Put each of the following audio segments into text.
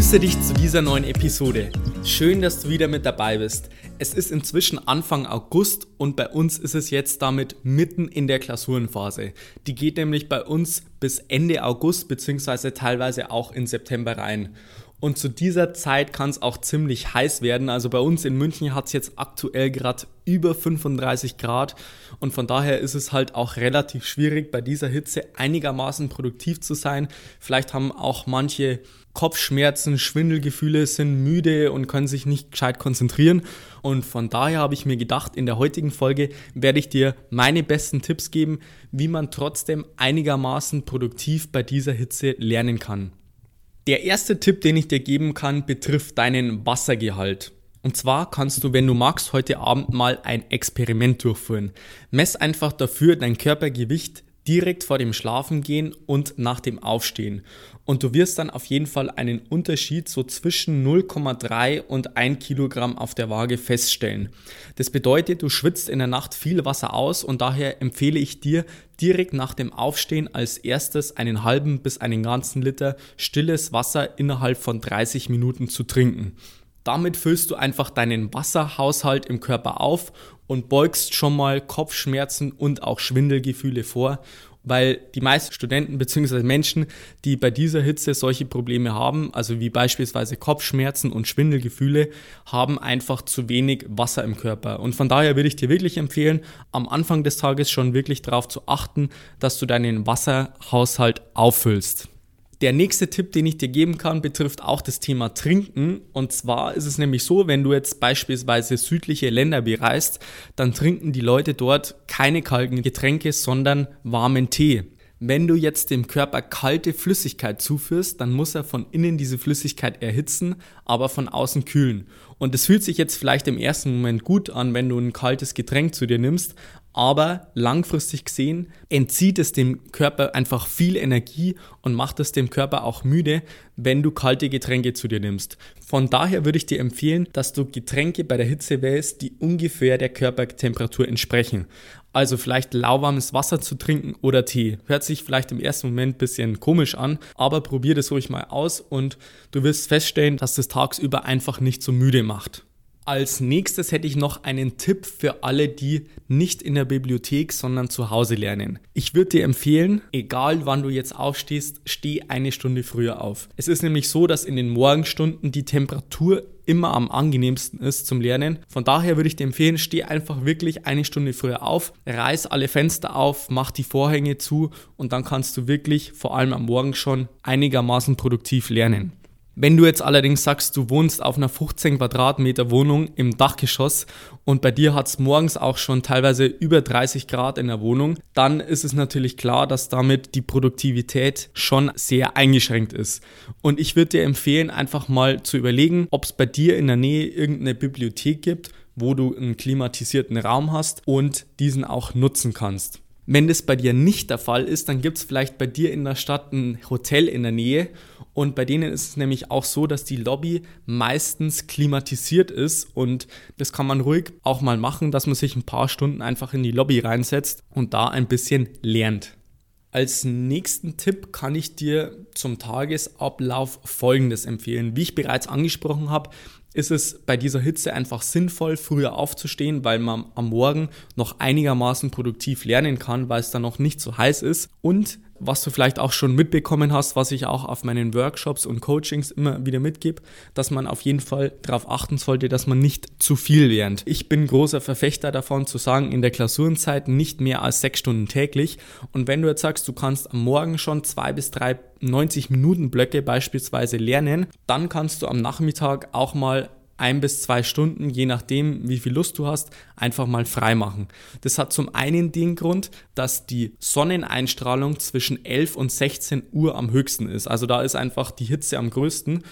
Ich grüße dich zu dieser neuen Episode. Schön, dass du wieder mit dabei bist. Es ist inzwischen Anfang August und bei uns ist es jetzt damit mitten in der Klausurenphase. Die geht nämlich bei uns bis Ende August bzw. teilweise auch in September rein. Und zu dieser Zeit kann es auch ziemlich heiß werden. Also bei uns in München hat es jetzt aktuell gerade über 35 Grad. Und von daher ist es halt auch relativ schwierig, bei dieser Hitze einigermaßen produktiv zu sein. Vielleicht haben auch manche Kopfschmerzen, Schwindelgefühle, sind müde und können sich nicht gescheit konzentrieren. Und von daher habe ich mir gedacht, in der heutigen Folge werde ich dir meine besten Tipps geben, wie man trotzdem einigermaßen produktiv bei dieser Hitze lernen kann. Der erste Tipp, den ich dir geben kann, betrifft deinen Wassergehalt. Und zwar kannst du, wenn du magst, heute Abend mal ein Experiment durchführen. Mess einfach dafür dein Körpergewicht direkt vor dem Schlafengehen und nach dem Aufstehen. Und du wirst dann auf jeden Fall einen Unterschied so zwischen 0,3 und 1 Kilogramm auf der Waage feststellen. Das bedeutet, du schwitzt in der Nacht viel Wasser aus und daher empfehle ich dir, direkt nach dem Aufstehen als erstes einen halben bis einen ganzen Liter stilles Wasser innerhalb von 30 Minuten zu trinken. Damit füllst du einfach deinen Wasserhaushalt im Körper auf und beugst schon mal Kopfschmerzen und auch Schwindelgefühle vor, weil die meisten Studenten bzw. Menschen, die bei dieser Hitze solche Probleme haben, also wie beispielsweise Kopfschmerzen und Schwindelgefühle, haben einfach zu wenig Wasser im Körper. Und von daher würde ich dir wirklich empfehlen, am Anfang des Tages schon wirklich darauf zu achten, dass du deinen Wasserhaushalt auffüllst. Der nächste Tipp, den ich dir geben kann, betrifft auch das Thema Trinken. Und zwar ist es nämlich so, wenn du jetzt beispielsweise südliche Länder bereist, dann trinken die Leute dort keine kalten Getränke, sondern warmen Tee. Wenn du jetzt dem Körper kalte Flüssigkeit zuführst, dann muss er von innen diese Flüssigkeit erhitzen, aber von außen kühlen. Und es fühlt sich jetzt vielleicht im ersten Moment gut an, wenn du ein kaltes Getränk zu dir nimmst, aber langfristig gesehen entzieht es dem Körper einfach viel Energie und macht es dem Körper auch müde, wenn du kalte Getränke zu dir nimmst. Von daher würde ich dir empfehlen, dass du Getränke bei der Hitze wählst, die ungefähr der Körpertemperatur entsprechen. Also vielleicht lauwarmes Wasser zu trinken oder Tee. Hört sich vielleicht im ersten Moment ein bisschen komisch an, aber probier das ruhig mal aus und du wirst feststellen, dass das tagsüber einfach nicht so müde macht. Als nächstes hätte ich noch einen Tipp für alle, die nicht in der Bibliothek, sondern zu Hause lernen. Ich würde dir empfehlen, egal wann du jetzt aufstehst, steh eine Stunde früher auf. Es ist nämlich so, dass in den Morgenstunden die Temperatur immer am angenehmsten ist zum Lernen. Von daher würde ich dir empfehlen, steh einfach wirklich eine Stunde früher auf, reiß alle Fenster auf, mach die Vorhänge zu und dann kannst du wirklich vor allem am Morgen schon einigermaßen produktiv lernen. Wenn du jetzt allerdings sagst, du wohnst auf einer 15 Quadratmeter Wohnung im Dachgeschoss und bei dir hat es morgens auch schon teilweise über 30 Grad in der Wohnung, dann ist es natürlich klar, dass damit die Produktivität schon sehr eingeschränkt ist. Und ich würde dir empfehlen, einfach mal zu überlegen, ob es bei dir in der Nähe irgendeine Bibliothek gibt, wo du einen klimatisierten Raum hast und diesen auch nutzen kannst. Wenn das bei dir nicht der Fall ist, dann gibt es vielleicht bei dir in der Stadt ein Hotel in der Nähe und bei denen ist es nämlich auch so, dass die Lobby meistens klimatisiert ist und das kann man ruhig auch mal machen, dass man sich ein paar Stunden einfach in die Lobby reinsetzt und da ein bisschen lernt. Als nächsten Tipp kann ich dir zum Tagesablauf Folgendes empfehlen. Wie ich bereits angesprochen habe, ist es bei dieser Hitze einfach sinnvoll, früher aufzustehen, weil man am Morgen noch einigermaßen produktiv lernen kann, weil es dann noch nicht so heiß ist. Und was du vielleicht auch schon mitbekommen hast, was ich auch auf meinen Workshops und Coachings immer wieder mitgebe, dass man auf jeden Fall darauf achten sollte, dass man nicht zu viel lernt. Ich bin großer Verfechter davon zu sagen, in der Klausurenzeit nicht mehr als sechs Stunden täglich. Und wenn du jetzt sagst, du kannst am Morgen schon zwei bis drei 90 Minuten Blöcke beispielsweise lernen, dann kannst du am Nachmittag auch mal ein bis zwei Stunden, je nachdem, wie viel Lust du hast, einfach mal frei machen. Das hat zum einen den Grund, dass die Sonneneinstrahlung zwischen 11 und 16 Uhr am höchsten ist. Also da ist einfach die Hitze am größten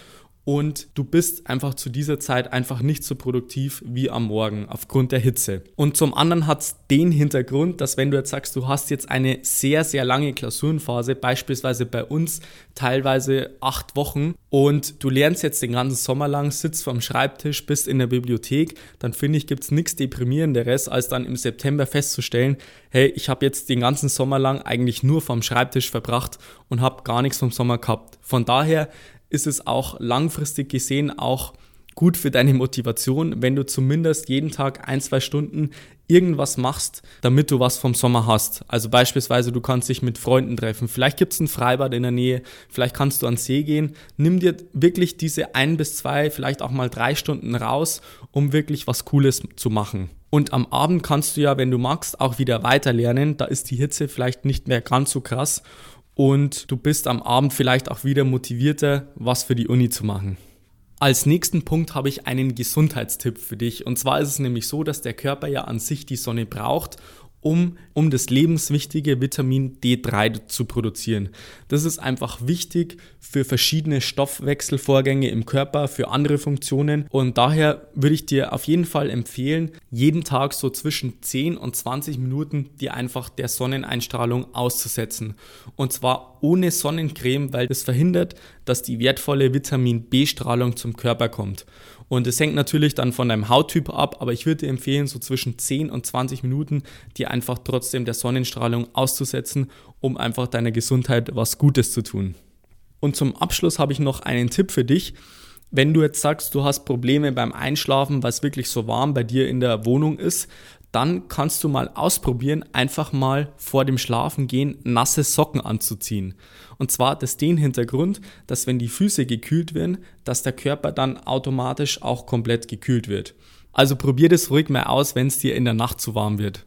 und du bist einfach zu dieser Zeit einfach nicht so produktiv wie am Morgen aufgrund der Hitze. Und zum anderen hat es den Hintergrund, dass wenn du jetzt sagst, du hast jetzt eine sehr, sehr lange Klausurenphase, beispielsweise bei uns teilweise acht Wochen und du lernst jetzt den ganzen Sommer lang, sitzt vorm Schreibtisch, bist in der Bibliothek, dann finde ich, gibt es nichts deprimierenderes, als dann im September festzustellen, hey, ich habe jetzt den ganzen Sommer lang eigentlich nur vorm Schreibtisch verbracht und habe gar nichts vom Sommer gehabt. Von daher ist es auch langfristig gesehen auch gut für deine Motivation, wenn du zumindest jeden Tag ein, zwei Stunden irgendwas machst, damit du was vom Sommer hast. Also beispielsweise, du kannst dich mit Freunden treffen. Vielleicht gibt es ein Freibad in der Nähe, vielleicht kannst du an See gehen. Nimm dir wirklich diese ein bis zwei, vielleicht auch mal drei Stunden raus, um wirklich was Cooles zu machen. Und am Abend kannst du ja, wenn du magst, auch wieder weiter lernen. Da ist die Hitze vielleicht nicht mehr ganz so krass und du bist am Abend vielleicht auch wieder motivierter, was für die Uni zu machen. Als nächsten Punkt habe ich einen Gesundheitstipp für dich. Und zwar ist es nämlich so, dass der Körper ja an sich die Sonne braucht um, um das lebenswichtige Vitamin D3 zu produzieren. Das ist einfach wichtig für verschiedene Stoffwechselvorgänge im Körper, für andere Funktionen und daher würde ich dir auf jeden Fall empfehlen, jeden Tag so zwischen 10 und 20 Minuten dir einfach der Sonneneinstrahlung auszusetzen. Und zwar ohne Sonnencreme, weil das verhindert, dass die wertvolle Vitamin B-Strahlung zum Körper kommt. Und es hängt natürlich dann von deinem Hauttyp ab, aber ich würde dir empfehlen, so zwischen 10 und 20 Minuten dir einfach trotzdem der Sonnenstrahlung auszusetzen, um einfach deiner Gesundheit was Gutes zu tun. Und zum Abschluss habe ich noch einen Tipp für dich. Wenn du jetzt sagst, du hast Probleme beim Einschlafen, weil es wirklich so warm bei dir in der Wohnung ist, dann kannst du mal ausprobieren, einfach mal vor dem Schlafengehen nasse Socken anzuziehen. Und zwar hat das den Hintergrund, dass wenn die Füße gekühlt werden, dass der Körper dann automatisch auch komplett gekühlt wird. Also probier das ruhig mal aus, wenn es dir in der Nacht zu warm wird.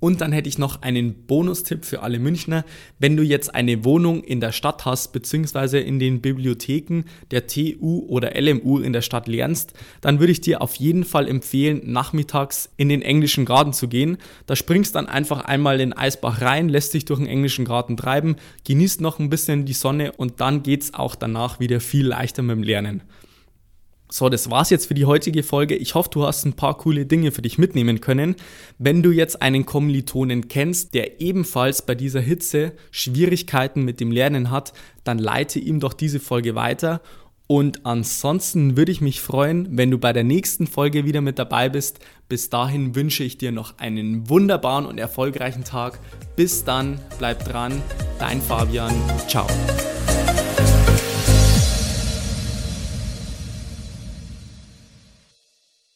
Und dann hätte ich noch einen Bonustipp für alle Münchner. Wenn du jetzt eine Wohnung in der Stadt hast, beziehungsweise in den Bibliotheken der TU oder LMU in der Stadt lernst, dann würde ich dir auf jeden Fall empfehlen, nachmittags in den englischen Garten zu gehen. Da springst dann einfach einmal in den Eisbach rein, lässt dich durch den englischen Garten treiben, genießt noch ein bisschen die Sonne und dann geht's auch danach wieder viel leichter mit dem Lernen. So, das war's jetzt für die heutige Folge. Ich hoffe, du hast ein paar coole Dinge für dich mitnehmen können. Wenn du jetzt einen Kommilitonen kennst, der ebenfalls bei dieser Hitze Schwierigkeiten mit dem Lernen hat, dann leite ihm doch diese Folge weiter. Und ansonsten würde ich mich freuen, wenn du bei der nächsten Folge wieder mit dabei bist. Bis dahin wünsche ich dir noch einen wunderbaren und erfolgreichen Tag. Bis dann, bleib dran, dein Fabian. Ciao.